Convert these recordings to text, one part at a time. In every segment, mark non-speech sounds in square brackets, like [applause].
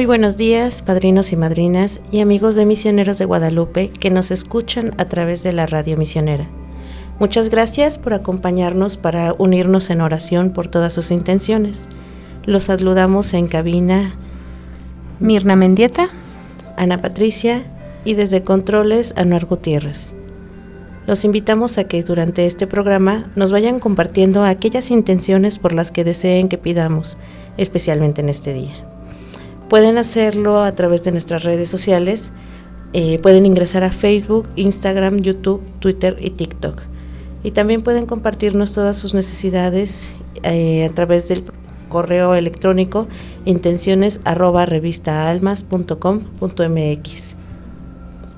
Muy buenos días, padrinos y madrinas y amigos de Misioneros de Guadalupe que nos escuchan a través de la radio misionera. Muchas gracias por acompañarnos para unirnos en oración por todas sus intenciones. Los saludamos en cabina Mirna Mendieta, Ana Patricia y desde Controles Anuar Gutiérrez. Los invitamos a que durante este programa nos vayan compartiendo aquellas intenciones por las que deseen que pidamos, especialmente en este día. Pueden hacerlo a través de nuestras redes sociales. Eh, pueden ingresar a Facebook, Instagram, YouTube, Twitter y TikTok. Y también pueden compartirnos todas sus necesidades eh, a través del correo electrónico intenciones arroba.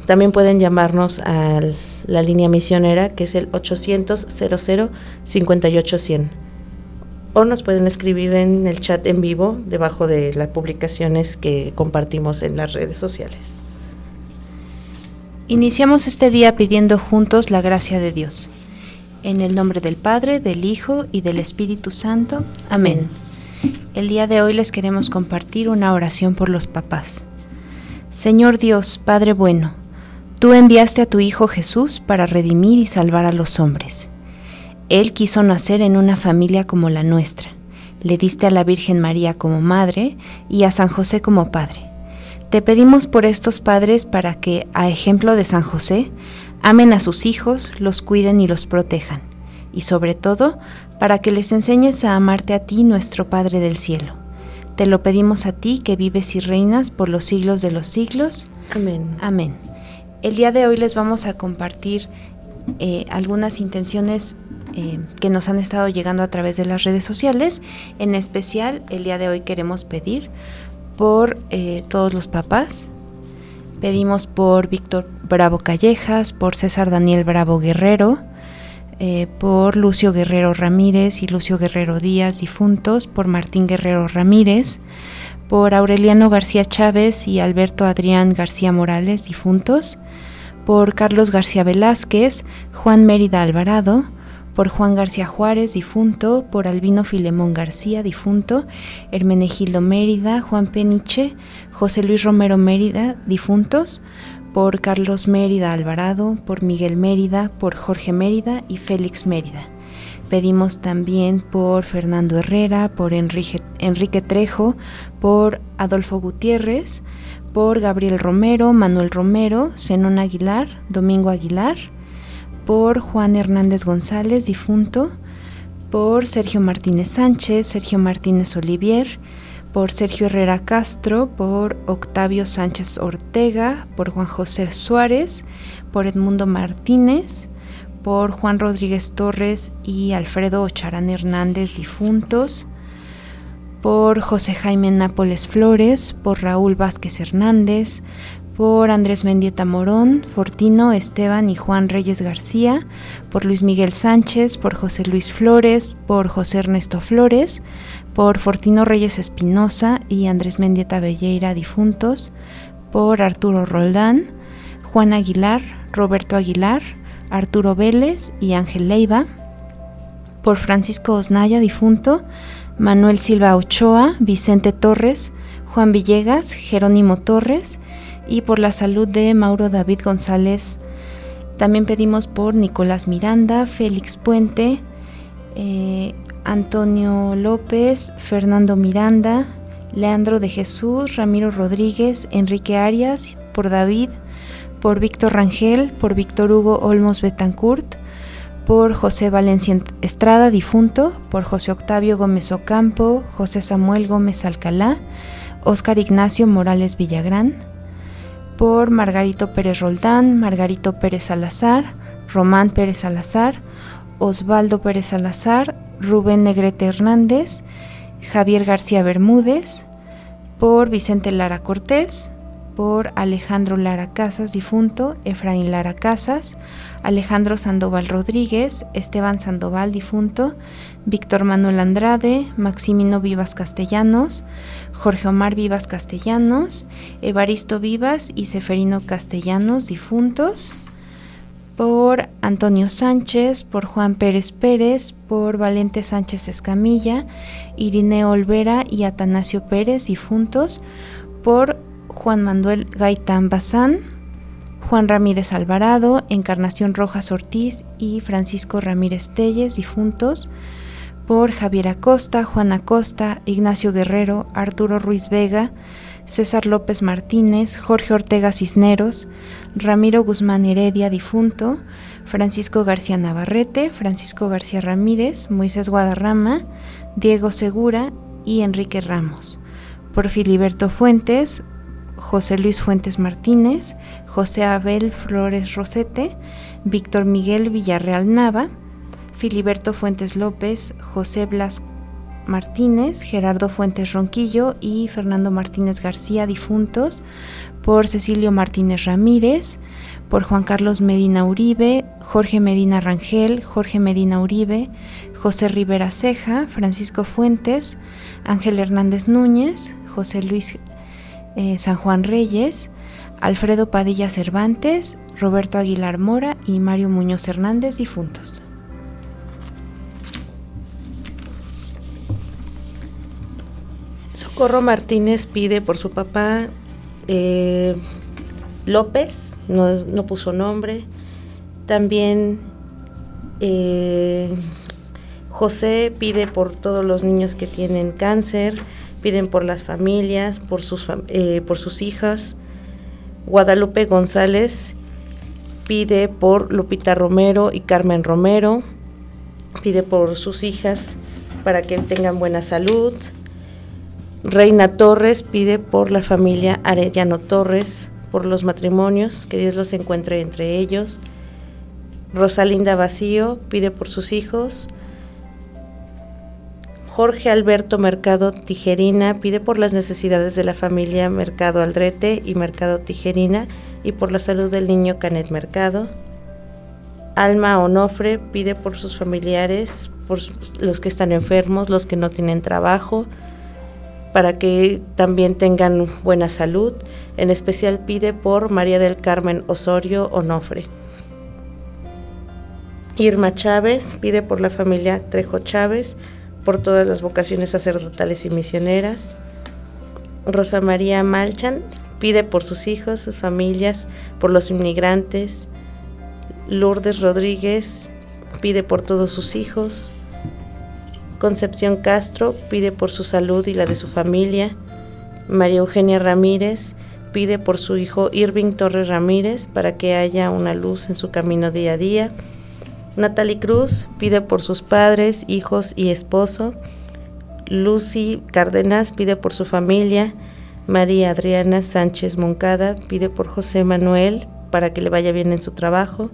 También pueden llamarnos a la línea misionera que es el 800 00 58100 o nos pueden escribir en el chat en vivo debajo de las publicaciones que compartimos en las redes sociales. Iniciamos este día pidiendo juntos la gracia de Dios. En el nombre del Padre, del Hijo y del Espíritu Santo. Amén. El día de hoy les queremos compartir una oración por los papás. Señor Dios, Padre bueno, tú enviaste a tu Hijo Jesús para redimir y salvar a los hombres. Él quiso nacer en una familia como la nuestra. Le diste a la Virgen María como madre y a San José como padre. Te pedimos por estos padres para que, a ejemplo de San José, amen a sus hijos, los cuiden y los protejan. Y sobre todo, para que les enseñes a amarte a ti, nuestro Padre del cielo. Te lo pedimos a ti que vives y reinas por los siglos de los siglos. Amén. Amén. El día de hoy les vamos a compartir eh, algunas intenciones eh, que nos han estado llegando a través de las redes sociales. En especial, el día de hoy queremos pedir por eh, todos los papás. Pedimos por Víctor Bravo Callejas, por César Daniel Bravo Guerrero, eh, por Lucio Guerrero Ramírez y Lucio Guerrero Díaz, difuntos, por Martín Guerrero Ramírez, por Aureliano García Chávez y Alberto Adrián García Morales, difuntos, por Carlos García Velázquez, Juan Mérida Alvarado, por Juan García Juárez, difunto, por Albino Filemón García, difunto, Hermenegildo Mérida, Juan Peniche, José Luis Romero Mérida, difuntos, por Carlos Mérida Alvarado, por Miguel Mérida, por Jorge Mérida y Félix Mérida. Pedimos también por Fernando Herrera, por Enrique, Trejo, por Adolfo Gutiérrez, por Gabriel Romero, Manuel Romero, Zenón Aguilar, Domingo Aguilar, por Juan Hernández González, difunto, por Sergio Martínez Sánchez, Sergio Martínez Olivier, por Sergio Herrera Castro, por Octavio Sánchez Ortega, por Juan José Suárez, por Edmundo Martínez, por Juan Rodríguez Torres y Alfredo Ocharán Hernández, difuntos, por José Jaime Nápoles Flores, por Raúl Vázquez Hernández, por Andrés Mendieta Morón, Fortino, Esteban y Juan Reyes García, por Luis Miguel Sánchez, por José Luis Flores, por José Ernesto Flores, por Fortino Reyes Espinosa y Andrés Mendieta Belleira difuntos, por Arturo Roldán, Juan Aguilar, Roberto Aguilar, Arturo Vélez y Ángel Leiva, por Francisco Osnaya difunto, Manuel Silva Ochoa, Vicente Torres, Juan Villegas, Jerónimo Torres, y por la salud de Mauro David González. También pedimos por Nicolás Miranda, Félix Puente, eh, Antonio López, Fernando Miranda, Leandro de Jesús, Ramiro Rodríguez, Enrique Arias, por David, por Víctor Rangel, por Víctor Hugo Olmos Betancourt, por José Valencia Estrada, difunto, por José Octavio Gómez Ocampo, José Samuel Gómez Alcalá, Óscar Ignacio Morales Villagrán, por Margarito Pérez Roldán, Margarito Pérez Salazar, Román Pérez Salazar, Osvaldo Pérez Salazar, Rubén Negrete Hernández, Javier García Bermúdez, por Vicente Lara Cortés, por Alejandro Lara Casas, difunto, Efraín Lara Casas, Alejandro Sandoval Rodríguez, Esteban Sandoval, difunto, Víctor Manuel Andrade, Maximino Vivas Castellanos, Jorge Omar Vivas Castellanos, Evaristo Vivas y Seferino Castellanos, difuntos, por Antonio Sánchez, por Juan Pérez Pérez, por Valente Sánchez Escamilla, Irineo Olvera y Atanasio Pérez, difuntos, por Juan Manuel Gaitán Bazán, Juan Ramírez Alvarado, Encarnación Rojas Ortiz y Francisco Ramírez Telles, difuntos, por Javier Acosta, Juan Acosta, Ignacio Guerrero, Arturo Ruiz Vega, César López Martínez, Jorge Ortega Cisneros, Ramiro Guzmán Heredia, difunto, Francisco García Navarrete, Francisco García Ramírez, Moisés Guadarrama, Diego Segura y Enrique Ramos. Por Filiberto Fuentes, José Luis Fuentes Martínez, José Abel Flores Rosete, Víctor Miguel Villarreal Nava, Filiberto Fuentes López, José Blas Martínez, Gerardo Fuentes Ronquillo y Fernando Martínez García, difuntos, por Cecilio Martínez Ramírez, por Juan Carlos Medina Uribe, Jorge Medina Rangel, Jorge Medina Uribe, José Rivera Ceja, Francisco Fuentes, Ángel Hernández Núñez, José Luis eh, San Juan Reyes, Alfredo Padilla Cervantes, Roberto Aguilar Mora y Mario Muñoz Hernández, difuntos. Socorro Martínez pide por su papá eh, López, no, puso nombre. También eh, José pide por todos los niños que tienen cáncer piden por las familias, por sus, eh, por sus hijas. Guadalupe González pide por Lupita Romero y Carmen Romero, pide por sus hijas para que tengan buena salud. Reina Torres pide por la familia Arellano Torres, por los matrimonios, que Dios los encuentre entre ellos. Rosalinda Vacío pide por sus hijos. Jorge Alberto Mercado Tijerina pide por las necesidades de la familia Mercado Aldrete y Mercado Tijerina y por la salud del niño Canet Mercado. Alma Onofre pide por sus familiares, por los que están enfermos, los que no tienen trabajo, para que también tengan buena salud. En especial pide por María del Carmen Osorio Onofre. Irma Chávez pide por la familia Trejo Chávez, por todas las vocaciones sacerdotales y misioneras. Rosa María Malchan pide por sus hijos, sus familias, por los inmigrantes. Lourdes Rodríguez pide por todos sus hijos. Concepción Castro pide por su salud y la de su familia. María Eugenia Ramírez pide por su hijo Irving Torres Ramírez para que haya una luz en su camino día a día. Natalie Cruz pide por sus padres, hijos y esposo. Lucy Cárdenas pide por su familia. María Adriana Sánchez Moncada pide por José Manuel para que le vaya bien en su trabajo.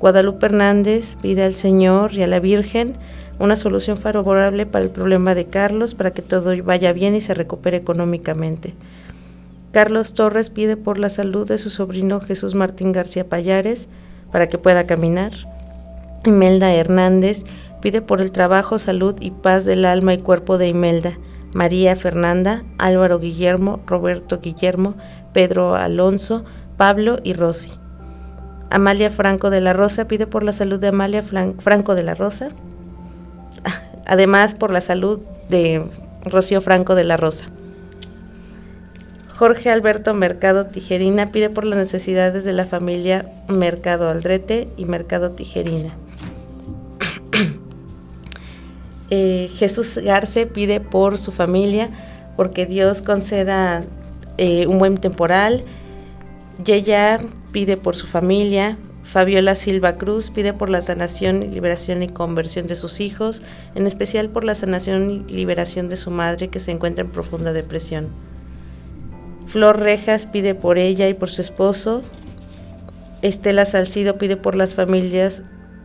Guadalupe Hernández pide al Señor y a la Virgen una solución favorable para el problema de Carlos para que todo vaya bien y se recupere económicamente. Carlos Torres pide por la salud de su sobrino Jesús Martín García Payares para que pueda caminar. Imelda Hernández pide por el trabajo, salud y paz del alma y cuerpo de Imelda. María Fernanda, Álvaro Guillermo, Roberto Guillermo, Pedro Alonso, Pablo y Rosy. Amalia Franco de la Rosa pide por la salud de Amalia Franco de la Rosa. [laughs] Además por la salud de Rocío Franco de la Rosa. Jorge Alberto Mercado Tijerina pide por las necesidades de la familia Mercado Aldrete y Mercado Tijerina. [clears throat] Eh, Jesús Garce pide por su familia, porque Dios conceda eh, un buen temporal. Yeya pide por su familia. Fabiola Silva Cruz pide por la sanación, liberación y conversión de sus hijos, en especial por la sanación y liberación de su madre que se encuentra en profunda depresión. Flor Rejas pide por ella y por su esposo. Estela Salcido pide por las familias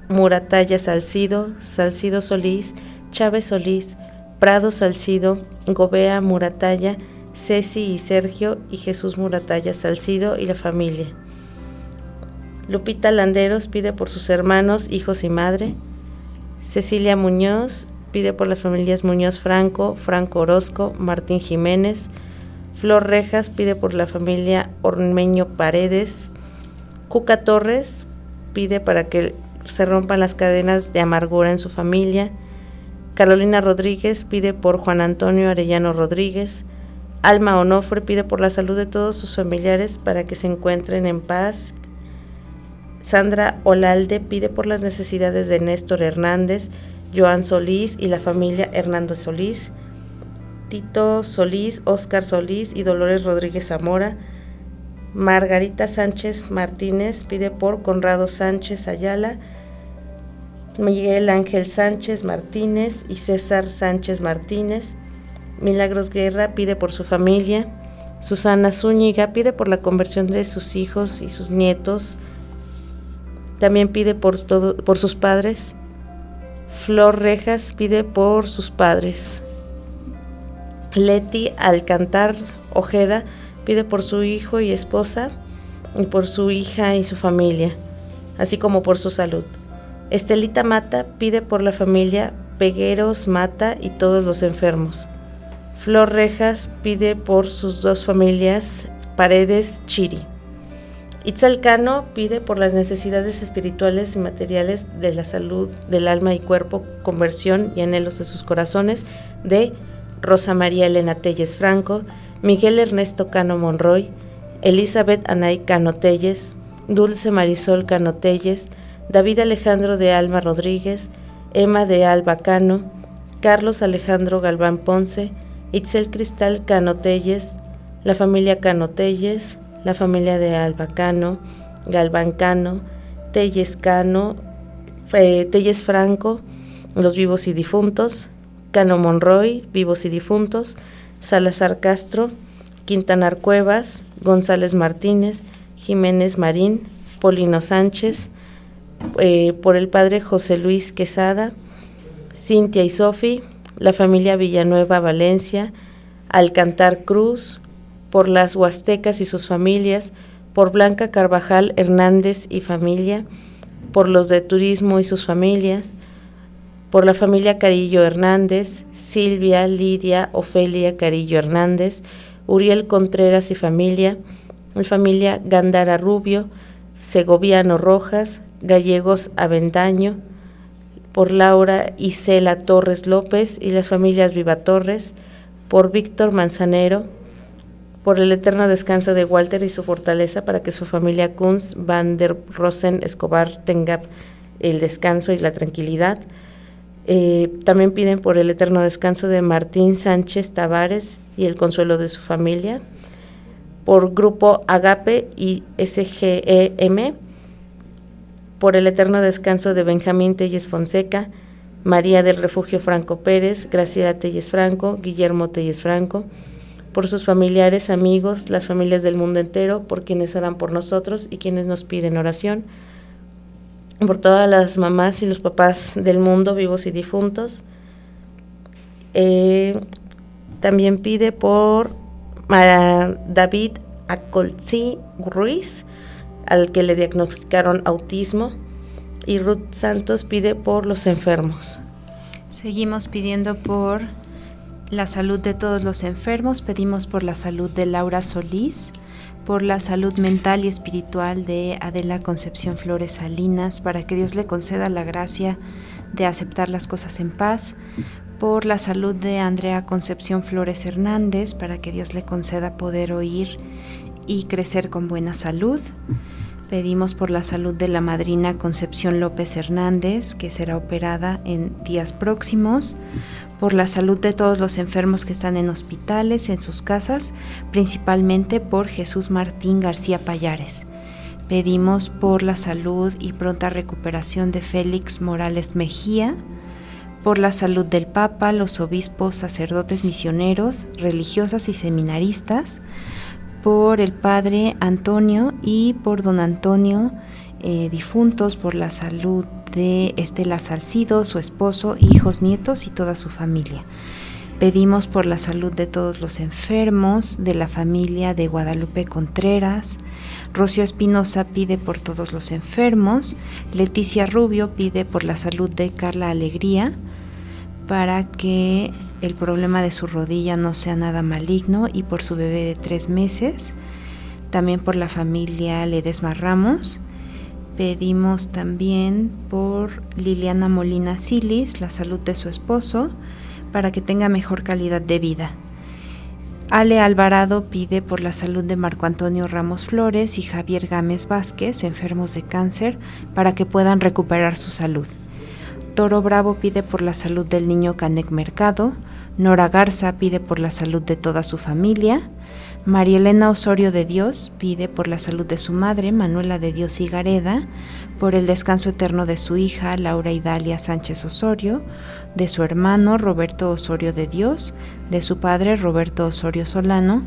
Murataya Salcido, Salcido Solís, Chávez Solís, Prado Salcido, Gobea Murataya, Ceci y Sergio y Jesús Murataya Salcido y la familia. Lupita Landeros pide por sus hermanos, hijos y madre. Cecilia Muñoz pide por las familias Muñoz Franco, Franco Orozco, Martín Jiménez, Flor Rejas pide por la familia Ormeño Paredes. Cuca Torres pide para que se rompan las cadenas de amargura en su familia. Carolina Rodríguez pide por Juan Antonio Arellano Rodríguez. Alma Onofre pide por la salud de todos sus familiares para que se encuentren en paz. Sandra Olalde pide por las necesidades de Néstor Hernández, Joan Solís y la familia Hernando Solís. Tito Solís, Óscar Solís y Dolores Rodríguez Zamora. Margarita Sánchez Martínez pide por Conrado Sánchez Ayala, Miguel Ángel Sánchez Martínez y César Sánchez Martínez. Milagros Guerra pide por su familia. Susana Zúñiga pide por la conversión de sus hijos y sus nietos. También pide por, sus padres. Flor Rejas pide por sus padres. Leti Alcantar Ojeda pide por su hijo y esposa y por su hija y su familia, así como por su salud. Estelita Mata pide por la familia Pegueros Mata y todos los enfermos. Flor Rejas pide por sus dos familias Paredes Chiri. Itzalcano pide por las necesidades espirituales y materiales de la salud del alma y cuerpo, conversión y anhelos de sus corazones de Rosa María Elena Telles Franco, Miguel Ernesto Cano Monroy, Elizabeth Anay Cano Telles, Dulce Marisol Cano Telles, David Alejandro de Alma Rodríguez, Emma de Alba Cano, Carlos Alejandro Galván Ponce, Itzel Cristal Cano Telles, la familia Cano Telles, la familia de Alba Cano, Galván Cano, Telles Cano, eh, Telles Franco, los vivos y difuntos, Cano Monroy, Vivos y Difuntos, Salazar Castro, Quintanar Cuevas, González Martínez, Jiménez Marín, Polino Sánchez, eh, por el padre José Luis Quesada, Cintia y Sofi, la familia Villanueva Valencia, Alcantar Cruz, por las Huastecas y sus familias, por Blanca Carvajal Hernández y familia, por los de Turismo y sus familias, por la familia Carillo Hernández, Silvia, Lidia, Ofelia Carillo Hernández, Uriel Contreras y familia, la familia Gandara Rubio, Segoviano Rojas, Gallegos Avendaño, por Laura Isela Torres López y las familias Viva Torres, por Víctor Manzanero, por el eterno descanso de Walter y su fortaleza para que su familia Kunz van der Rosen Escobar tenga el descanso y la tranquilidad, eh, también piden por el eterno descanso de Martín Sánchez Tavares y el consuelo de su familia. Por Grupo Agape y SGEM. Por el eterno descanso de Benjamín Telles Fonseca, María del Refugio Franco Pérez, Graciela Telles Franco, Guillermo Telles Franco. Por sus familiares, amigos, las familias del mundo entero, por quienes oran por nosotros y quienes nos piden oración por todas las mamás y los papás del mundo, vivos y difuntos. Eh, también pide por David Acolzi Ruiz, al que le diagnosticaron autismo. Y Ruth Santos pide por los enfermos. Seguimos pidiendo por la salud de todos los enfermos, pedimos por la salud de Laura Solís, por la salud mental y espiritual de Adela Concepción Flores Salinas, para que Dios le conceda la gracia de aceptar las cosas en paz, por la salud de Andrea Concepción Flores Hernández, para que Dios le conceda poder oír y crecer con buena salud. Pedimos por la salud de la madrina Concepción López Hernández, que será operada en días próximos, por la salud de todos los enfermos que están en hospitales, en sus casas, principalmente por Jesús Martín García Payares. Pedimos por la salud y pronta recuperación de Félix Morales Mejía, por la salud del Papa, los obispos, sacerdotes misioneros, religiosas y seminaristas, por el Padre Antonio y por Don Antonio, eh, difuntos, por la salud de Estela Salcido, su esposo, hijos, nietos y toda su familia. Pedimos por la salud de todos los enfermos, de la familia de Guadalupe Contreras. Rocío Espinosa pide por todos los enfermos. Leticia Rubio pide por la salud de Carla Alegría para que el problema de su rodilla no sea nada maligno y por su bebé de tres meses. También por la familia Ledesma Ramos. Pedimos también por Liliana Molina Silis, la salud de su esposo, para que tenga mejor calidad de vida. Ale Alvarado pide por la salud de Marco Antonio Ramos Flores y Javier Gámez Vázquez, enfermos de cáncer, para que puedan recuperar su salud. Toro Bravo pide por la salud del niño Canek Mercado, Nora Garza pide por la salud de toda su familia, María Elena Osorio de Dios pide por la salud de su madre, Manuela de Dios Gareda, por el descanso eterno de su hija, Laura Idalia Sánchez Osorio, de su hermano, Roberto Osorio de Dios, de su padre, Roberto Osorio Solano,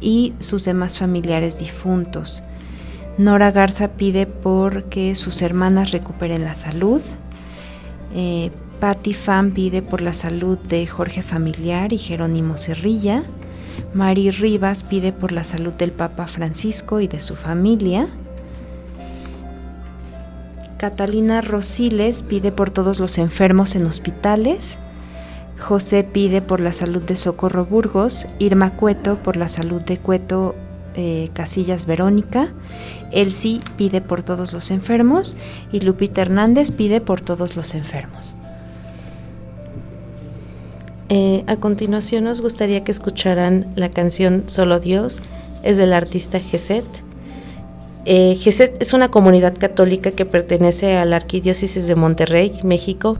y sus demás familiares difuntos. Nora Garza pide por que sus hermanas recuperen la salud, eh, Patty Fan pide por la salud de Jorge Familiar y Jerónimo Cerrilla. Mari Rivas pide por la salud del Papa Francisco y de su familia. Catalina Rosiles pide por todos los enfermos en hospitales. José pide por la salud de Socorro Burgos. Irma Cueto por la salud de Cueto eh, Casillas Verónica. Elsie pide por todos los enfermos y Lupita Hernández pide por todos los enfermos. Eh, a continuación nos gustaría que escucharan la canción Solo Dios, es del artista Geset. Eh, Geset es una comunidad católica que pertenece a la Arquidiócesis de Monterrey, México,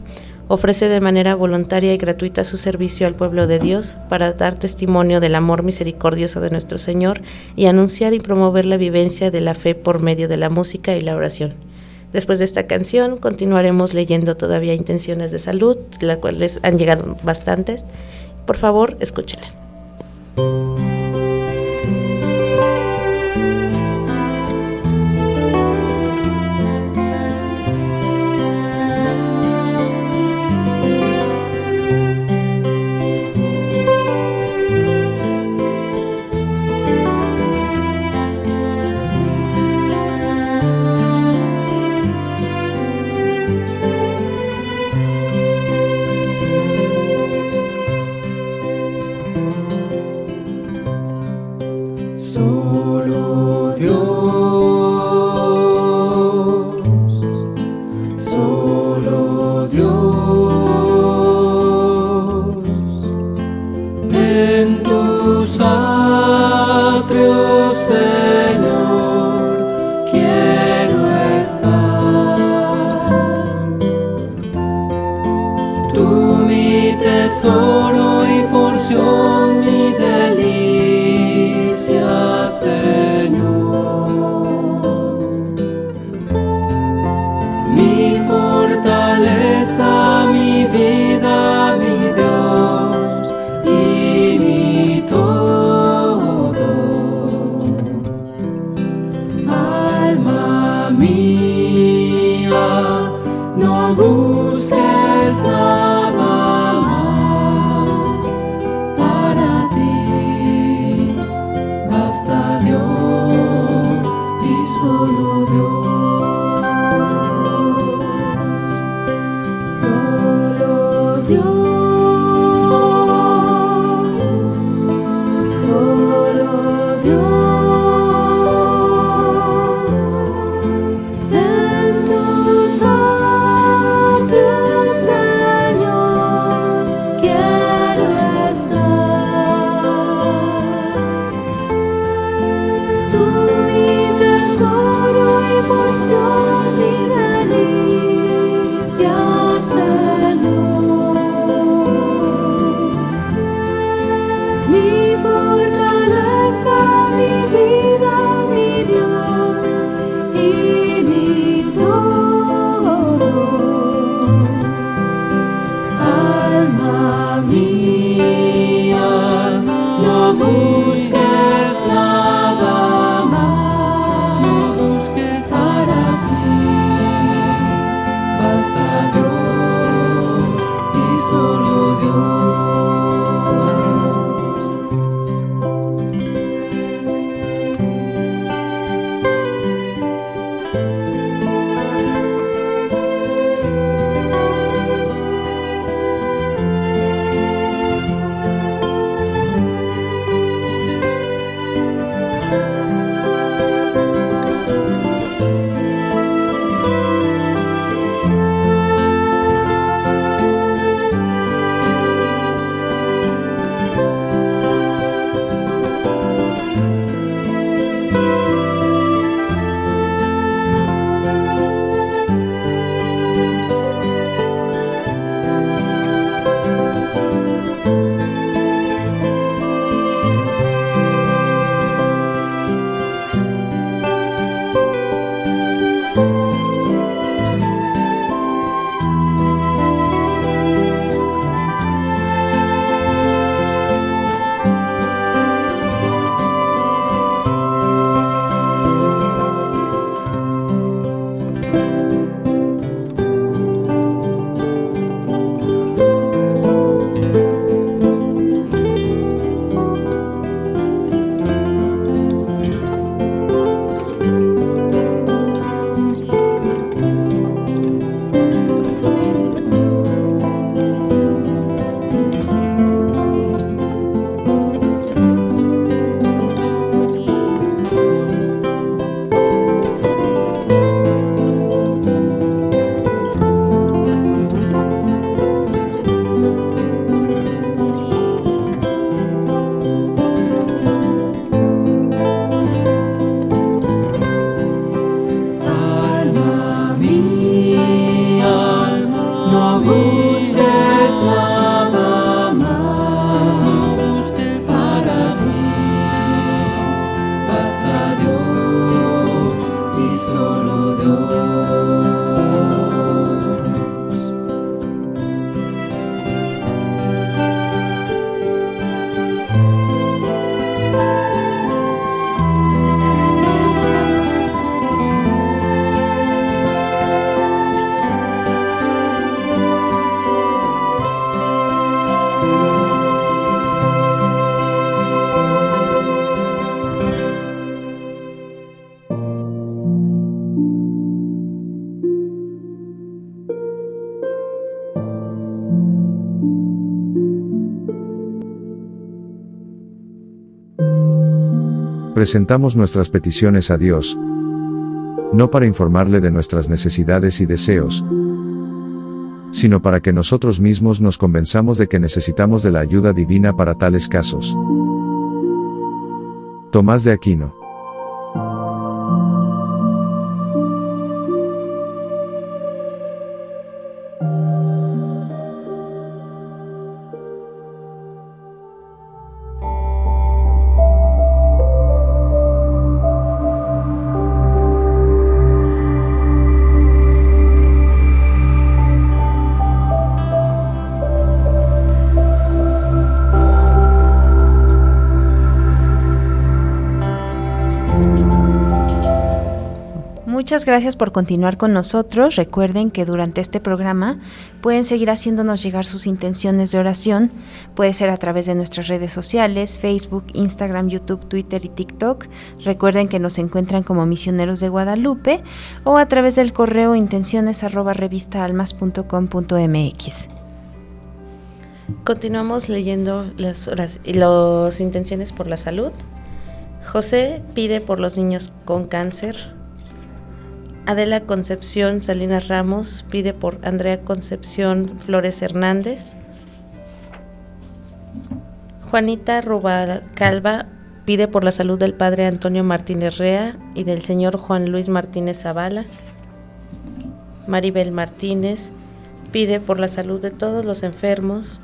ofrece de manera voluntaria y gratuita su servicio al pueblo de Dios para dar testimonio del amor misericordioso de nuestro Señor y anunciar y promover la vivencia de la fe por medio de la música y la oración. Después de esta canción continuaremos leyendo todavía intenciones de salud, las cuales han llegado bastantes. Por favor, escúchala. Presentamos nuestras peticiones a Dios, no para informarle de nuestras necesidades y deseos, sino para que nosotros mismos nos convenzamos de que necesitamos de la ayuda divina para tales casos. Tomás de Aquino Muchas gracias por continuar con nosotros. Recuerden que durante este programa pueden seguir haciéndonos llegar sus intenciones de oración. Puede ser a través de nuestras redes sociales, Facebook, Instagram, YouTube, Twitter y TikTok. Recuerden que nos encuentran como misioneros de Guadalupe o a través del correo intenciones. Continuamos leyendo las, las, las intenciones por la salud. José pide por los niños con cáncer. Adela Concepción Salinas Ramos pide por Andrea Concepción Flores Hernández. Juanita Calva pide por la salud del padre Antonio Martínez Rea y del señor Juan Luis Martínez Zavala. Maribel Martínez pide por la salud de todos los enfermos.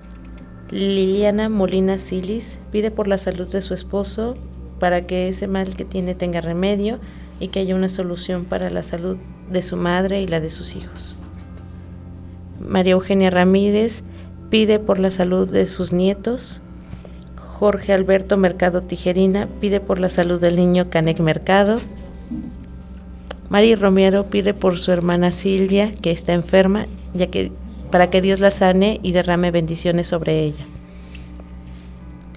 Liliana Molina Silis pide por la salud de su esposo para que ese mal que tiene tenga remedio y que haya una solución para la salud de su madre y la de sus hijos. María Eugenia Ramírez pide por la salud de sus nietos. Jorge Alberto Mercado Tijerina pide por la salud del niño Canec Mercado. Mari Romero pide por su hermana Silvia, que está enferma, ya que para que Dios la sane y derrame bendiciones sobre ella.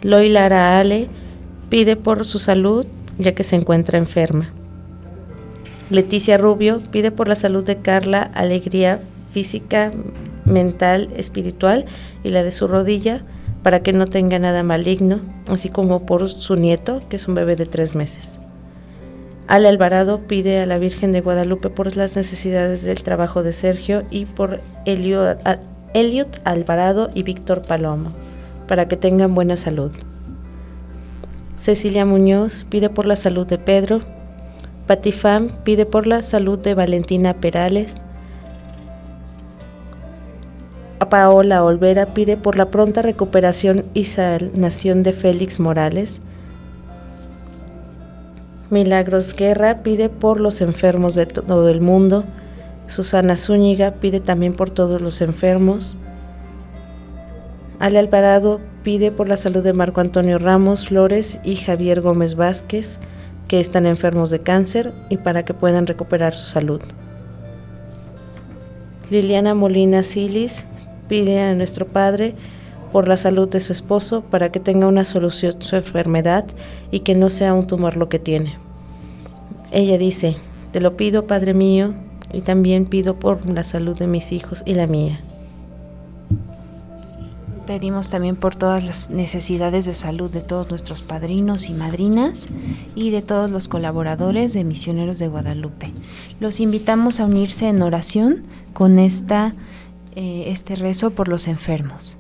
Loy Lara Ale pide por su salud, ya que se encuentra enferma. Leticia Rubio pide por la salud de Carla alegría física, mental, espiritual y la de su rodilla para que no tenga nada maligno, así como por su nieto, que es un bebé de tres meses. Ale Alvarado pide a la Virgen de Guadalupe por las necesidades del trabajo de Sergio y por Elliot Alvarado y Víctor Palomo, para que tengan buena salud. Cecilia Muñoz pide por la salud de Pedro, Patifam pide por la salud de Valentina Perales. Paola Olvera pide por la pronta recuperación y sanación de Félix Morales. Milagros Guerra pide por los enfermos de todo el mundo. Susana Zúñiga pide también por todos los enfermos. Ale Alvarado pide por la salud de Marco Antonio Ramos Flores y Javier Gómez Vázquez que están enfermos de cáncer y para que puedan recuperar su salud. Liliana Molina Silis pide a nuestro Padre por la salud de su esposo para que tenga una solución su enfermedad y que no sea un tumor lo que tiene. Ella dice, te lo pido Padre mío y también pido por la salud de mis hijos y la mía. Pedimos también por todas las necesidades de salud de todos nuestros padrinos y madrinas y de todos los colaboradores de Misioneros de Guadalupe. Los invitamos a unirse en oración con esta, eh, este rezo por los enfermos.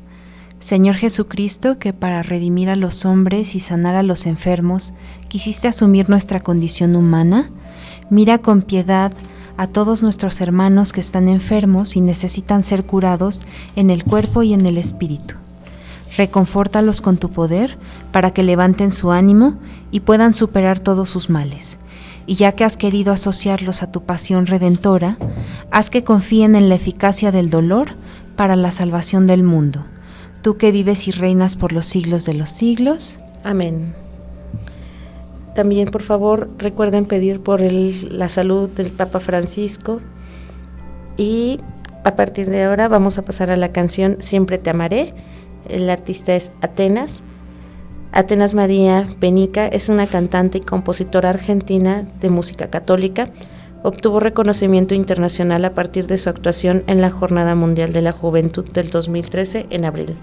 Señor Jesucristo, que para redimir a los hombres y sanar a los enfermos, quisiste asumir nuestra condición humana, mira con piedad a todos nuestros hermanos que están enfermos y necesitan ser curados en el cuerpo y en el espíritu. Reconfórtalos con tu poder para que levanten su ánimo y puedan superar todos sus males. Y ya que has querido asociarlos a tu pasión redentora, haz que confíen en la eficacia del dolor para la salvación del mundo. Tú que vives y reinas por los siglos de los siglos. Amén. También, por favor, recuerden pedir por el, la salud del Papa Francisco. Y a partir de ahora vamos a pasar a la canción Siempre te amaré. El artista es Atenas. Atenas María Benica es una cantante y compositora argentina de música católica. Obtuvo reconocimiento internacional a partir de su actuación en la Jornada Mundial de la Juventud del 2013 en abril.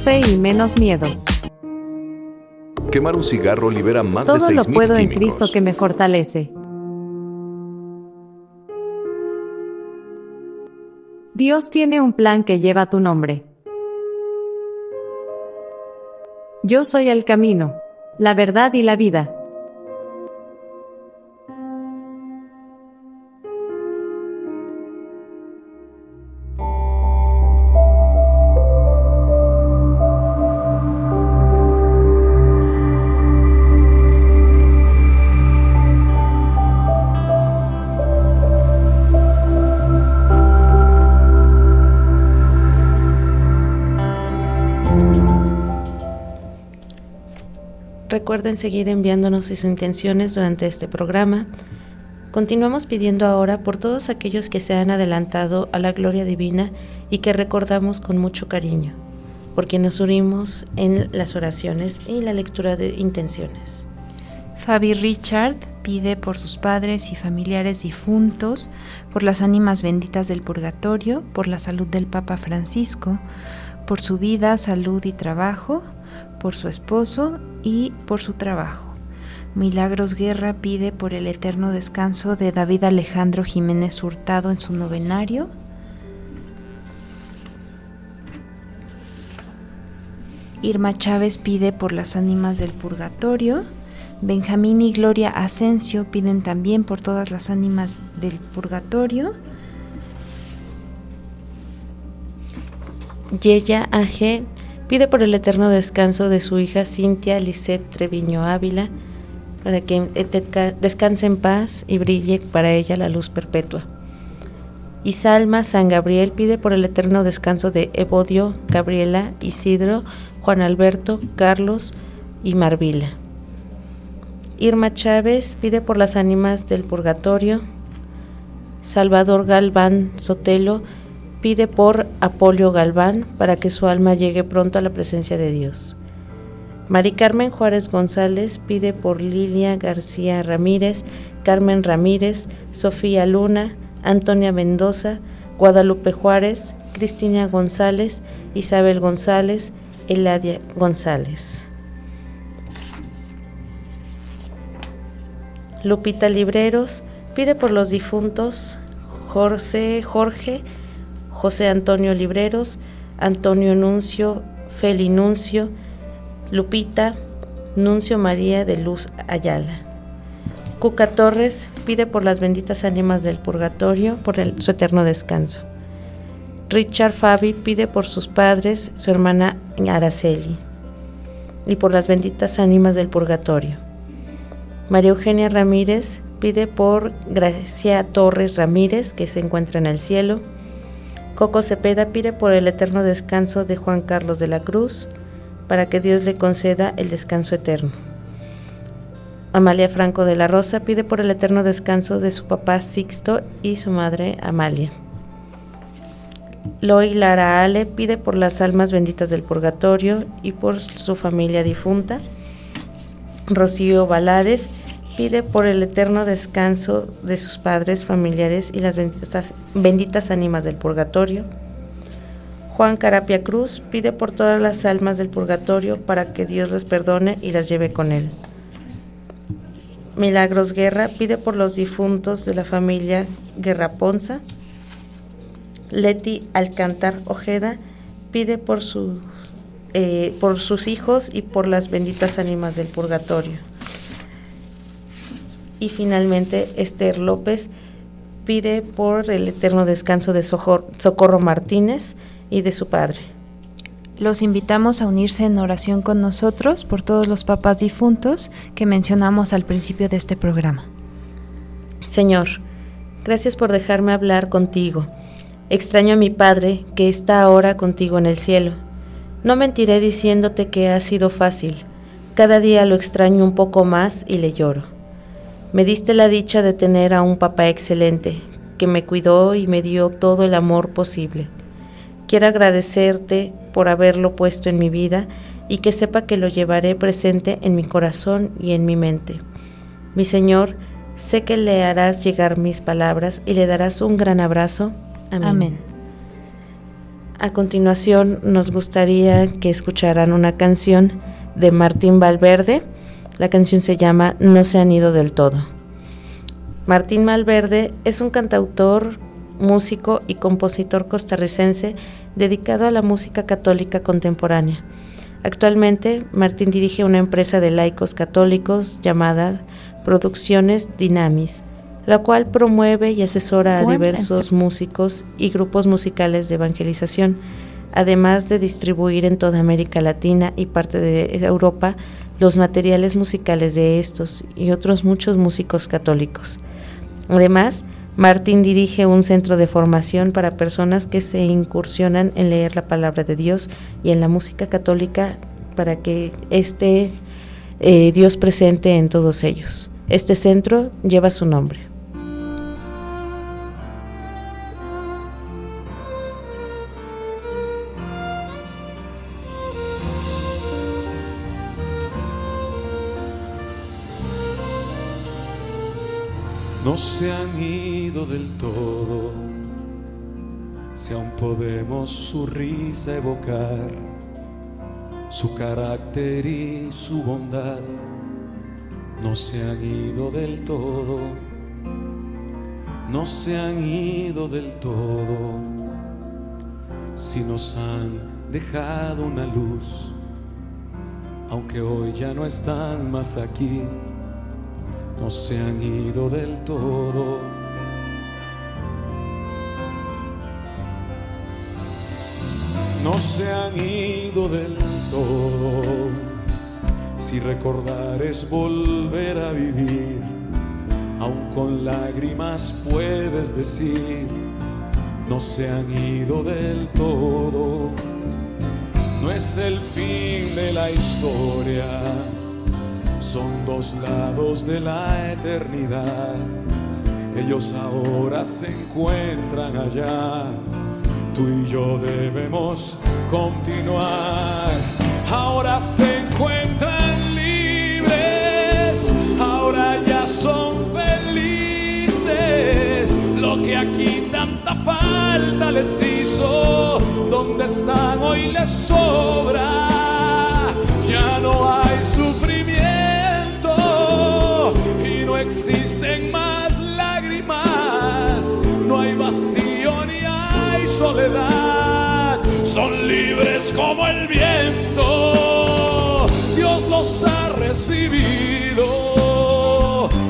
Más fe y menos miedo. Quemar un cigarro libera más de Todo lo 6.000 puedo en. Cristo que me fortalece. Dios tiene un plan que lleva tu nombre. Yo soy el camino, la verdad y la vida. Recuerden seguir enviándonos sus intenciones durante este programa. Continuamos pidiendo ahora por todos aquellos que se han adelantado a la gloria divina y que recordamos con mucho cariño, por quienes nos unimos en las oraciones y la lectura de intenciones. Fabi Richard pide por sus padres y familiares difuntos, por las ánimas benditas del purgatorio, por la salud del Papa Francisco, por su vida, salud y trabajo, por su esposo y por su trabajo. Milagros Guerra pide por el eterno descanso de David Alejandro Jiménez Hurtado en su novenario. Irma Chávez pide por las ánimas del purgatorio. Benjamín y Gloria Asensio piden también por todas las ánimas del purgatorio. Yeya AG pide por el eterno descanso de su hija Cintia Lisette Treviño Ávila, para que descanse en paz y brille para ella la luz perpetua. Y Salma San Gabriel pide por el eterno descanso de Evodio, Gabriela, Isidro, Juan Alberto, Carlos y Marvila. Irma Chávez pide por las ánimas del purgatorio. Salvador Galván Sotelo pide por Apolio Galván para que su alma llegue pronto a la presencia de Dios. Mari Carmen Juárez González pide por Lilia García Ramírez, Carmen Ramírez, Sofía Luna, Antonia Mendoza, Guadalupe Juárez, Cristina González, Isabel González, Eladia González. Lupita Libreros pide por los difuntos José Jorge, José Antonio Libreros, Antonio Nuncio, Feli Nuncio, Lupita, Nuncio María de Luz Ayala. Cuca Torres pide por las benditas ánimas del purgatorio, por su eterno descanso. Richard Fabi pide por sus padres, su hermana Araceli, y por las benditas ánimas del purgatorio. María Eugenia Ramírez pide por Gracia Torres Ramírez, que se encuentra en el cielo. Coco Cepeda pide por el eterno descanso de Juan Carlos de la Cruz, para que Dios le conceda el descanso eterno. Amalia Franco de la Rosa pide por el eterno descanso de su papá Sixto y su madre Amalia. Loy Lara Ale pide por las almas benditas del purgatorio y por su familia difunta. Rocío Balades pide por el eterno descanso de sus padres, familiares y las benditas, ánimas del purgatorio. Juan Carapia Cruz pide por todas las almas del purgatorio para que Dios las perdone y las lleve con él. Milagros Guerra pide por los difuntos de la familia Guerra Ponza. Leti Alcantar Ojeda pide por, su, eh, por sus hijos y por las benditas ánimas del purgatorio. Y finalmente Esther López pide por el eterno descanso de Socorro Martínez y de su padre. Los invitamos a unirse en oración con nosotros por todos los papás difuntos que mencionamos al principio de este programa. Señor, gracias por dejarme hablar contigo. Extraño a mi Padre que está ahora contigo en el cielo. No mentiré diciéndote que ha sido fácil. Cada día lo extraño un poco más y le lloro. Me diste la dicha de tener a un papá excelente, que me cuidó y me dio todo el amor posible. Quiero agradecerte por haberlo puesto en mi vida y que sepa que lo llevaré presente en mi corazón y en mi mente. Mi Señor, sé que le harás llegar mis palabras y le darás un gran abrazo. Amén. Amén. A continuación nos gustaría que escucharan una canción de Martín Valverde. La canción se llama No se han ido del todo. Martín Valverde es un cantautor, músico y compositor costarricense dedicado a la música católica contemporánea. Actualmente, Martín dirige una empresa de laicos católicos llamada Producciones Dinamis, la cual promueve y asesora a diversos músicos y grupos musicales de evangelización, además de distribuir en toda América Latina y parte de Europa los materiales musicales de estos y otros muchos músicos católicos. Además, Martín dirige un centro de formación para personas que se incursionan en leer la palabra de Dios y en la música católica para que esté eh, Dios presente en todos ellos. Este centro lleva su nombre. Se han ido del todo. Si aún podemos su risa evocar, su carácter y su bondad, no se han ido del todo. No se han ido del todo. Si nos han dejado una luz, aunque hoy ya no están más aquí no se han ido del todo. No se han ido del todo. Si recordar es volver a vivir, aun con lágrimas puedes decir, no se han ido del todo. No es el fin de la historia son dos lados de la eternidad. Ellos ahora se encuentran allá. Tú y yo debemos continuar. Ahora se encuentran libres. Ahora ya son felices. Lo que aquí tanta falta les hizo. Donde están hoy les sobra. Ya no hay sufrimiento existen más lágrimas, no hay vacío ni hay soledad, son libres como el viento, Dios los ha recibido,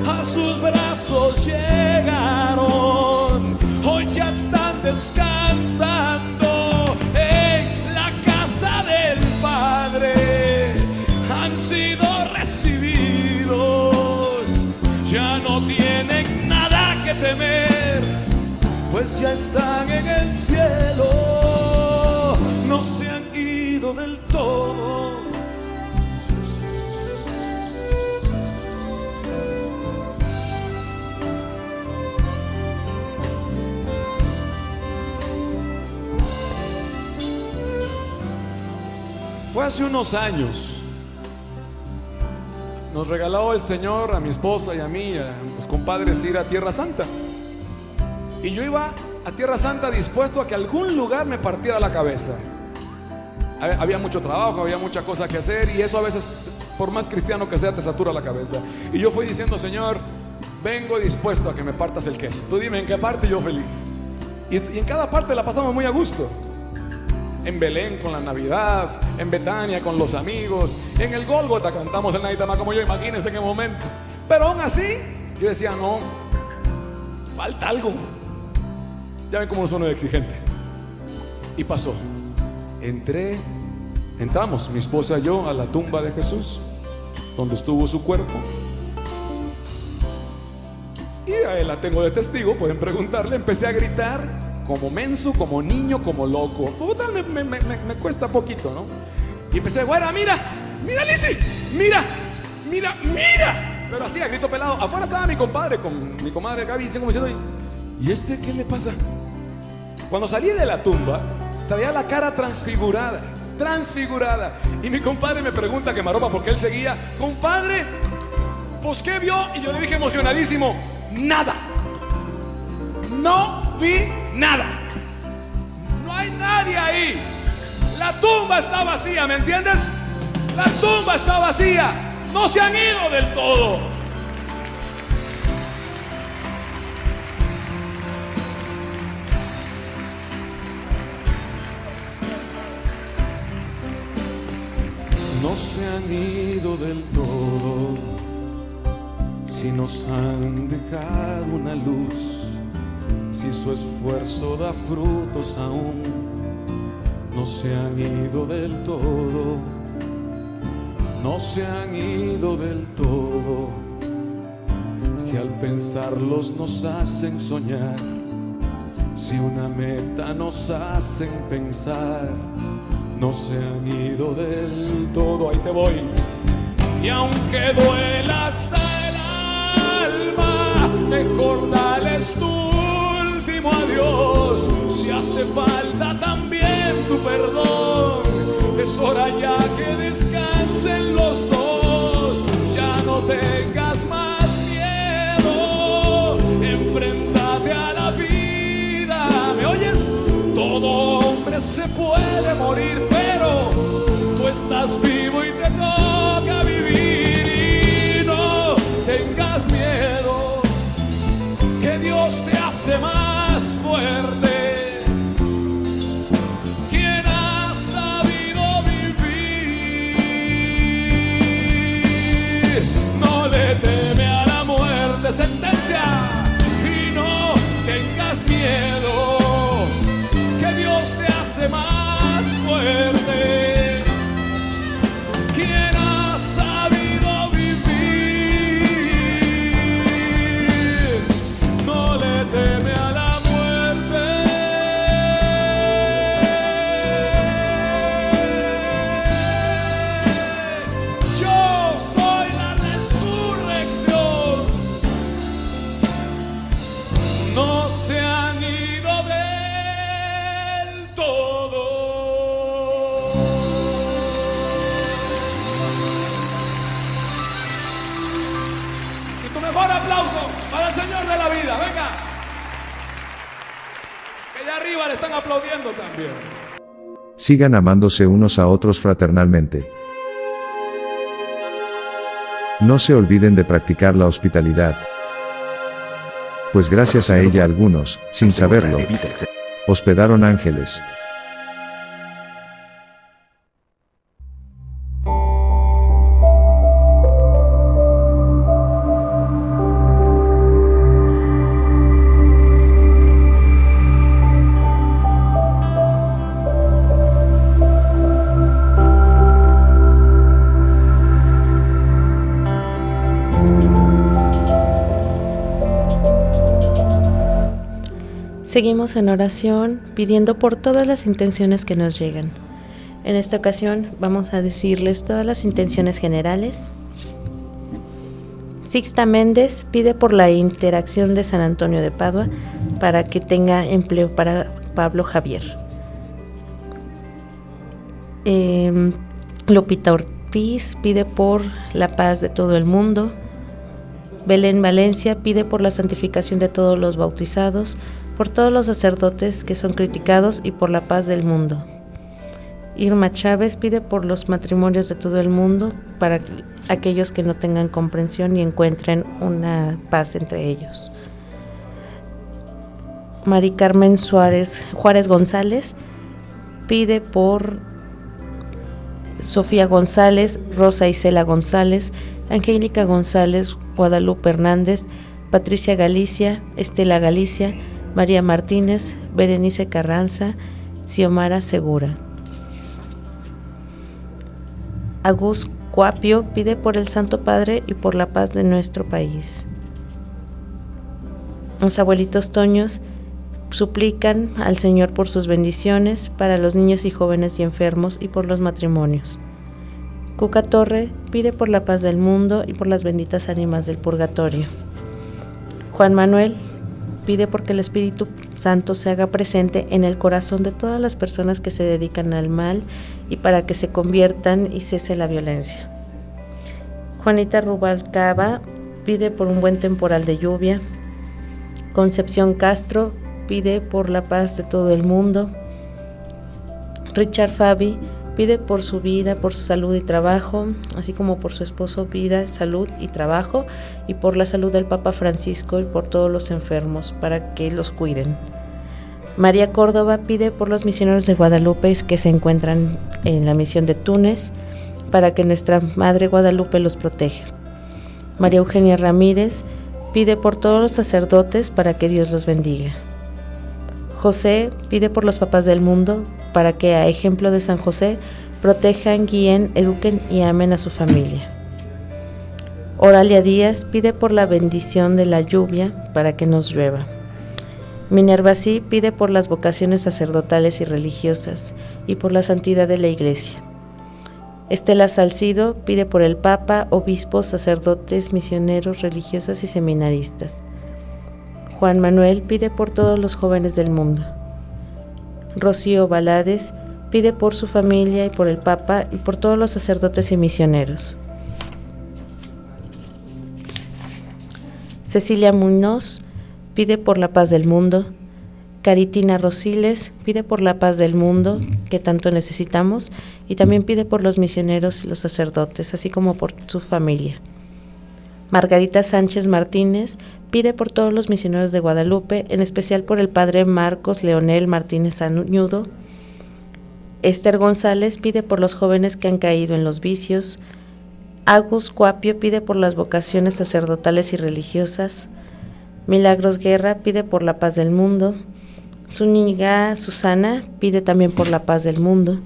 a sus brazos llegaron, hoy ya están descansando tienen nada que temer, pues ya están en el cielo, no se han ido del todo. Fue hace unos años. Nos regaló el Señor a mi esposa y a mí, a los compadres, ir a Tierra Santa. Y yo iba a Tierra Santa dispuesto a que algún lugar me partiera la cabeza. Hab- Había mucho trabajo, había mucha cosa que hacer y eso a veces, por más cristiano que sea, te satura la cabeza. Y yo fui diciendo, Señor, vengo dispuesto a que me partas el queso. Tú dime en qué parte yo feliz. Y, y en cada parte la pasamos muy a gusto en Belén con la Navidad, en Betania con los amigos, en el Gólgota cantamos el Naitama como yo, imagínense en qué momento. Pero aún así, yo decía, no, falta algo. Ya ven cómo sono de exigente. Y pasó. Entré, entramos, mi esposa y yo, a la tumba de Jesús, donde estuvo su cuerpo. Y a él la tengo de testigo, pueden preguntarle, empecé a gritar como menso, como niño, como loco. Total, me, me- me- me- cuesta poquito, ¿no? Y empecé, güera, mira, mira, Lizzy, mira, mira, mira. Pero así, a grito pelado. Afuera estaba mi compadre con mi comadre Gaby, como diciendo, ¿y este qué le pasa? Cuando salí de la tumba, traía la cara transfigurada, transfigurada. Y mi compadre me pregunta que maropa porque él seguía, compadre, pues ¿qué vio? Y yo le dije emocionadísimo, nada. No vi nada. No hay nadie ahí. La tumba está vacía, ¿me entiendes? La tumba está vacía. No se han ido del todo. No se han ido del todo, si nos han dejado una luz, si su esfuerzo da frutos aún, no se han ido del todo, no se han ido del todo, si al pensarlos nos hacen soñar, si una meta nos hacen pensar no se han ido del todo, ahí te voy. Y aunque duela hasta el alma, mejor dales tu último adiós. Si hace falta también tu perdón, es hora ya que descansen los dos. Ya no tengas más miedo, enfréntate a la vida. ¿Me oyes? Todo hombre se puede morir, pero tú estás vivo y te toca vivir. Y no tengas miedo, que Dios te hace más aplaudiendo también. Sigan amándose unos a otros fraternalmente. No se olviden de practicar la hospitalidad, pues gracias a ella algunos, sin saberlo, hospedaron ángeles. Seguimos en oración pidiendo por todas las intenciones que nos llegan. En esta ocasión vamos a decirles todas las intenciones generales. Sixta Méndez pide por la interacción de San Antonio de Padua para que tenga empleo para Pablo Javier. Eh, Lupita Ortiz pide por la paz de todo el mundo. Belén Valencia pide por la santificación de todos los bautizados, por todos los sacerdotes que son criticados y por la paz del mundo. Irma Chávez pide por los matrimonios de todo el mundo para aquellos que no tengan comprensión y encuentren una paz entre ellos. Mari Carmen Suárez, Juárez González pide por Sofía González, Rosa Isela González, Angélica González, Guadalupe Hernández, Patricia Galicia, Estela Galicia, María Martínez, Berenice Carranza, Xiomara Segura. Agus Cuapio pide por el Santo Padre y por la paz de nuestro país. Los abuelitos Toños suplican al Señor por sus bendiciones para los niños y jóvenes y enfermos y por los matrimonios. Cuca Torre pide por la paz del mundo y por las benditas ánimas del purgatorio. Juan Manuel pide porque el Espíritu Santo se haga presente en el corazón de todas las personas que se dedican al mal y para que se conviertan y cese la violencia. Juanita Rubalcaba pide por un buen temporal de lluvia. Concepción Castro pide por la paz de todo el mundo. Richard Fabi pide por su vida, por su salud y trabajo, así como por su esposo vida, salud y trabajo, y por la salud del Papa Francisco y por todos los enfermos, para que los cuiden. María Córdoba pide por los misioneros de Guadalupe que se encuentran en la misión de Túnez, para que nuestra Madre Guadalupe los proteja. María Eugenia Ramírez pide por todos los sacerdotes para que Dios los bendiga. José pide por los papás del mundo para que, a ejemplo de San José, protejan, guíen, eduquen y amen a su familia. Oralia Díaz pide por la bendición de la lluvia para que nos llueva. Minerva sí pide por las vocaciones sacerdotales y religiosas y por la santidad de la Iglesia. Estela Salcido pide por el Papa, obispos, sacerdotes, misioneros, religiosas y seminaristas. Juan Manuel pide por todos los jóvenes del mundo. Rocío Balades pide por su familia y por el Papa y por todos los sacerdotes y misioneros. Cecilia Muñoz pide por la paz del mundo. Caritina Rosiles pide por la paz del mundo que tanto necesitamos y también pide por los misioneros y los sacerdotes, así como por su familia. Margarita Sánchez Martínez pide por todos los misioneros de Guadalupe, en especial por el padre Marcos Leonel Martínez Añudo. Esther González pide por los jóvenes que han caído en los vicios. Agus Cuapio pide por las vocaciones sacerdotales y religiosas. Milagros Guerra pide por la paz del mundo. Zúñiga Susana pide también por la paz del mundo.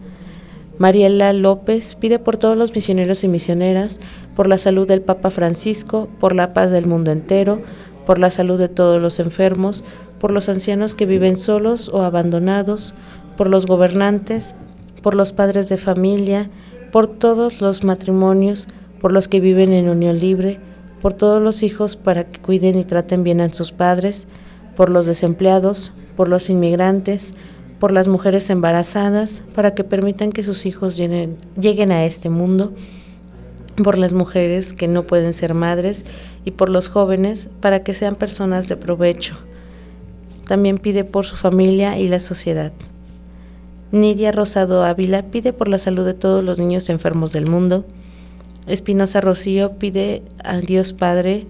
Mariela López pide por todos los misioneros y misioneras, por la salud del Papa Francisco, por la paz del mundo entero, por la salud de todos los enfermos, por los ancianos que viven solos o abandonados, por los gobernantes, por los padres de familia, por todos los matrimonios, por los que viven en unión libre, por todos los hijos para que cuiden y traten bien a sus padres, por los desempleados, por los inmigrantes, por las mujeres embarazadas, para que permitan que sus hijos lleguen, lleguen a este mundo, por las mujeres que no pueden ser madres y por los jóvenes para que sean personas de provecho. También pide por su familia y la sociedad. Nidia Rosado Ávila pide por la salud de todos los niños enfermos del mundo. Espinosa Rocío pide a Dios Padre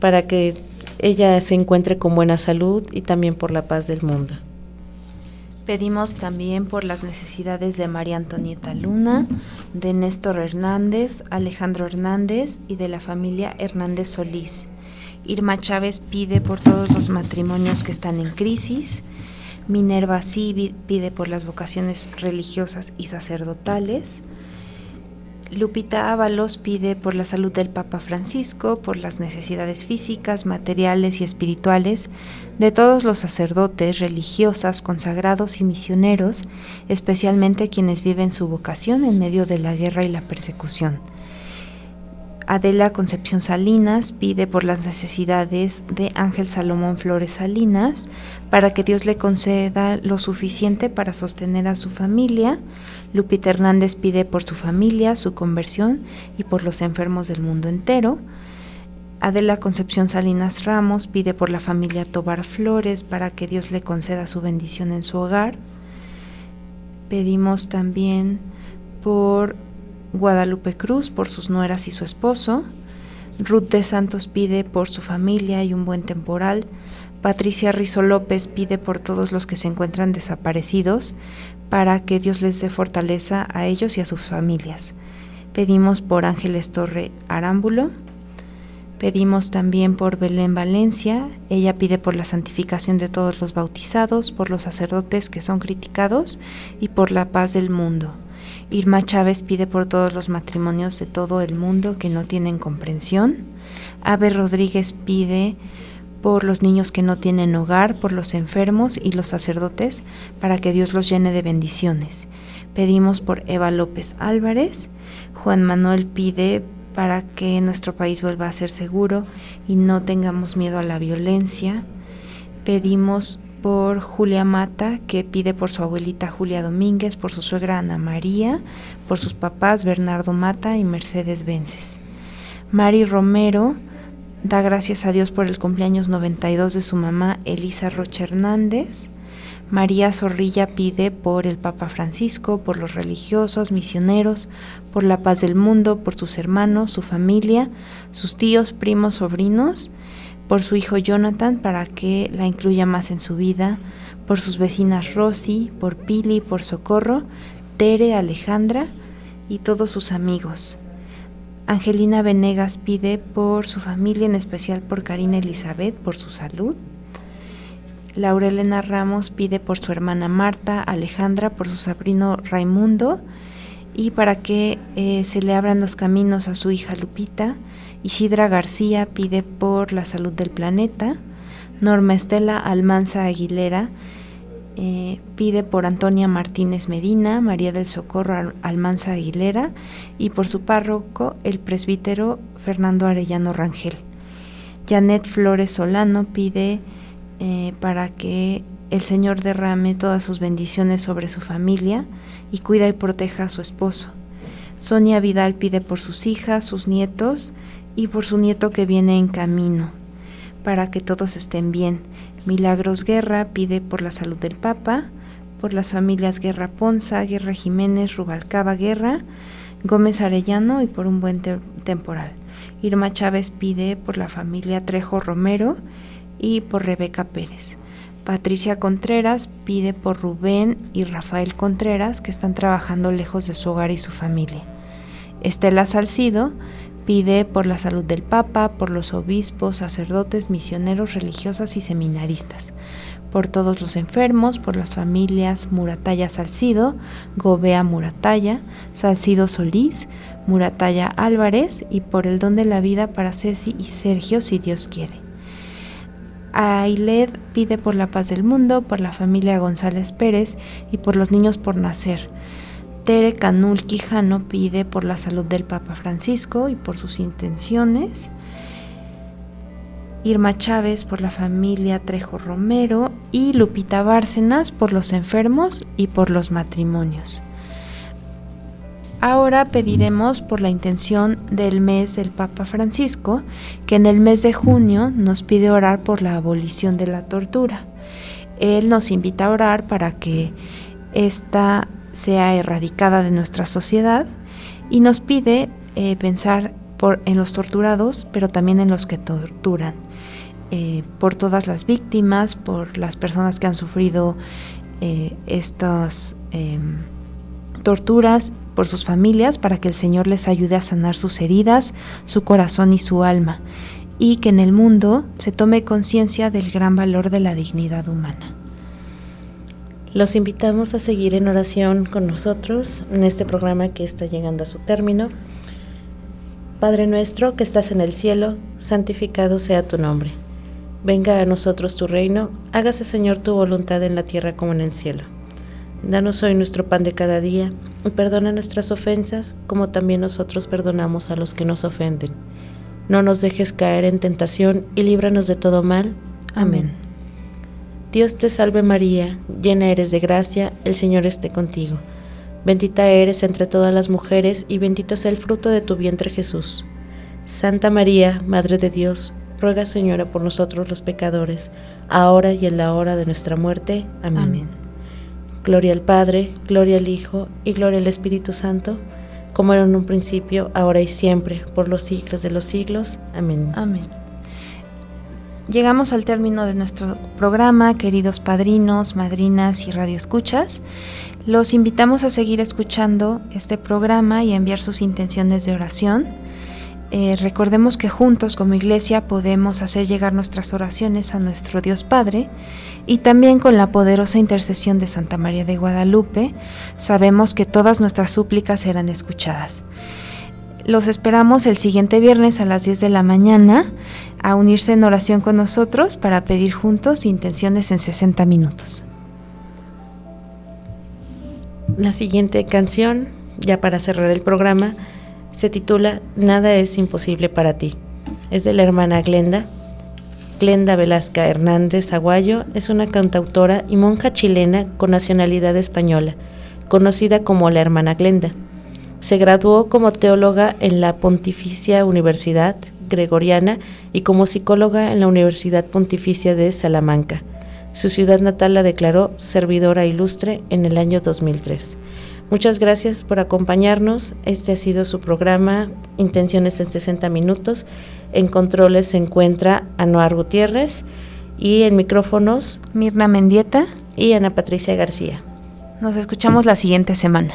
para que ella se encuentre con buena salud y también por la paz del mundo. Pedimos también por las necesidades de María Antonieta Luna, de Néstor Hernández, Alejandro Hernández y de la familia Hernández Solís. Irma Chávez pide por todos los matrimonios que están en crisis. Minerva sí pide por las vocaciones religiosas y sacerdotales. Lupita Ábalos pide por la salud del Papa Francisco, por las necesidades físicas, materiales y espirituales de todos los sacerdotes, religiosas, consagrados y misioneros, especialmente quienes viven su vocación en medio de la guerra y la persecución. Adela Concepción Salinas pide por las necesidades de Ángel Salomón Flores Salinas para que Dios le conceda lo suficiente para sostener a su familia. Lupita Hernández pide por su familia, su conversión y por los enfermos del mundo entero. Adela Concepción Salinas Ramos pide por la familia Tobar Flores para que Dios le conceda su bendición en su hogar. Pedimos también por Guadalupe Cruz por sus nueras y su esposo. Ruth de Santos pide por su familia y un buen temporal. Patricia Rizo López pide por todos los que se encuentran desaparecidos para que Dios les dé fortaleza a ellos y a sus familias. Pedimos por Ángeles Torre Arámbulo. Pedimos también por Belén Valencia. Ella pide por la santificación de todos los bautizados, por los sacerdotes que son criticados y por la paz del mundo. Irma Chávez pide por todos los matrimonios de todo el mundo que no tienen comprensión. Ave Rodríguez pide por los niños que no tienen hogar, por los enfermos y los sacerdotes, para que Dios los llene de bendiciones. Pedimos por Eva López Álvarez. Juan Manuel pide para que nuestro país vuelva a ser seguro y no tengamos miedo a la violencia. Pedimos por Julia Mata, que pide por su abuelita Julia Domínguez, por su suegra Ana María, por sus papás Bernardo Mata y Mercedes Vences. Mari Romero da gracias a Dios por el cumpleaños 92 de su mamá Elisa Rocha Hernández. María Zorrilla pide por el Papa Francisco, por los religiosos, misioneros, por la paz del mundo, por sus hermanos, su familia, sus tíos, primos, sobrinos, por su hijo Jonathan para que la incluya más en su vida, por sus vecinas Rosy, por Pili, por Socorro, Tere, Alejandra y todos sus amigos. Angelina Venegas pide por su familia, en especial por Karina Elizabeth, por su salud. Laurelena Ramos pide por su hermana Marta, Alejandra, por su sobrino Raimundo y para que eh, se le abran los caminos a su hija Lupita. Isidra García pide por la salud del planeta. Norma Estela Almanza Aguilera eh, pide por Antonia Martínez Medina, María del Socorro Al- Almanza Aguilera y por su párroco, el presbítero Fernando Arellano Rangel. Janet Flores Solano pide eh, para que el Señor derrame todas sus bendiciones sobre su familia y cuida y proteja a su esposo. Sonia Vidal pide por sus hijas, sus nietos y por su nieto que viene en camino, para que todos estén bien. Milagros Guerra pide por la salud del Papa, por las familias Guerra Ponza, Guerra Jiménez, Rubalcaba Guerra, Gómez Arellano y por un buen te- temporal. Irma Chávez pide por la familia Trejo Romero y por Rebeca Pérez. Patricia Contreras pide por Rubén y Rafael Contreras que están trabajando lejos de su hogar y su familia. Estela Salcido pide por la salud del Papa, por los obispos, sacerdotes, misioneros, religiosas y seminaristas, por todos los enfermos, por las familias Murataya Salcido, Gobea Murataya, Salcido Solís, Murataya Álvarez y por el don de la vida para Ceci y Sergio si Dios quiere. Ailed pide por la paz del mundo, por la familia González Pérez y por los niños por nacer. Tere Canul Quijano pide por la salud del Papa Francisco y por sus intenciones. Irma Chávez por la familia Trejo Romero y Lupita Bárcenas por los enfermos y por los matrimonios. Ahora pediremos por la intención del mes del Papa Francisco, que en el mes de junio nos pide orar por la abolición de la tortura. Él nos invita a orar para que esta sea erradicada de nuestra sociedad y nos pide eh, pensar por, en los torturados, pero también en los que torturan, eh, por todas las víctimas, por las personas que han sufrido eh, estas em, torturas, por sus familias, para que el Señor les ayude a sanar sus heridas, su corazón y su alma, y que en el mundo se tome conciencia del gran valor de la dignidad humana. Los invitamos a seguir en oración con nosotros en este programa que está llegando a su término. Padre nuestro que estás en el cielo, santificado sea tu nombre. Venga a nosotros tu reino, hágase Señor tu voluntad en la tierra como en el cielo. Danos hoy nuestro pan de cada día y perdona nuestras ofensas como también nosotros perdonamos a los que nos ofenden. No nos dejes caer en tentación y líbranos de todo mal. Amén. Dios te salve María, llena eres de gracia, el Señor esté contigo. Bendita eres entre todas las mujeres y bendito es el fruto de tu vientre Jesús. Santa María, Madre de Dios, ruega Señora por nosotros los pecadores, ahora y en la hora de nuestra muerte. Amén. Amén. Gloria al Padre, gloria al Hijo y gloria al Espíritu Santo, como era en un principio, ahora y siempre, por los siglos de los siglos. Amén. Amén. Llegamos al término de nuestro programa, queridos padrinos, madrinas y radioescuchas. Los invitamos a seguir escuchando este programa y a enviar sus intenciones de oración. Eh, recordemos que juntos como iglesia podemos hacer llegar nuestras oraciones a nuestro Dios Padre y también con la poderosa intercesión de Santa María de Guadalupe sabemos que todas nuestras súplicas serán escuchadas. Los esperamos el siguiente viernes a las 10 de la mañana a unirse en oración con nosotros para pedir juntos intenciones en 60 minutos. La siguiente canción, ya para cerrar el programa, se titula Nada es imposible para ti. Es de la hermana Glenda. Glenda Velasca Hernández Aguayo es una cantautora y monja chilena con nacionalidad española, conocida como la hermana Glenda. Se graduó como teóloga en la Pontificia Universidad Gregoriana y como psicóloga en la Universidad Pontificia de Salamanca. Su ciudad natal la declaró servidora ilustre en el año 2003. Muchas gracias por acompañarnos. Este ha sido su programa Intenciones en 60 minutos. En controles se encuentra Anuar Gutiérrez y en micrófonos Mirna Mendieta, y Ana Patricia García. nos escuchamos la siguiente semana.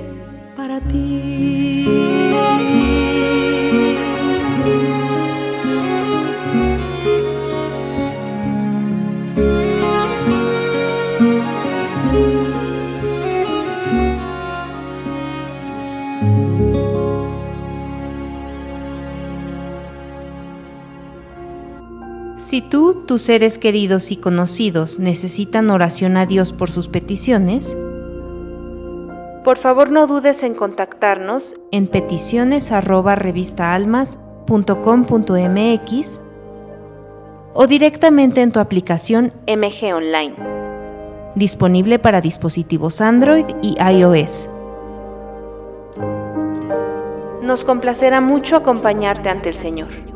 para ti. Si tú, tus seres queridos y conocidos necesitan oración a Dios por sus peticiones, por favor no dudes en contactarnos en peticiones revistaalmas.com.mx o directamente en tu aplicación MG Online, disponible para dispositivos Android y iOS. Nos complacerá mucho acompañarte ante el Señor.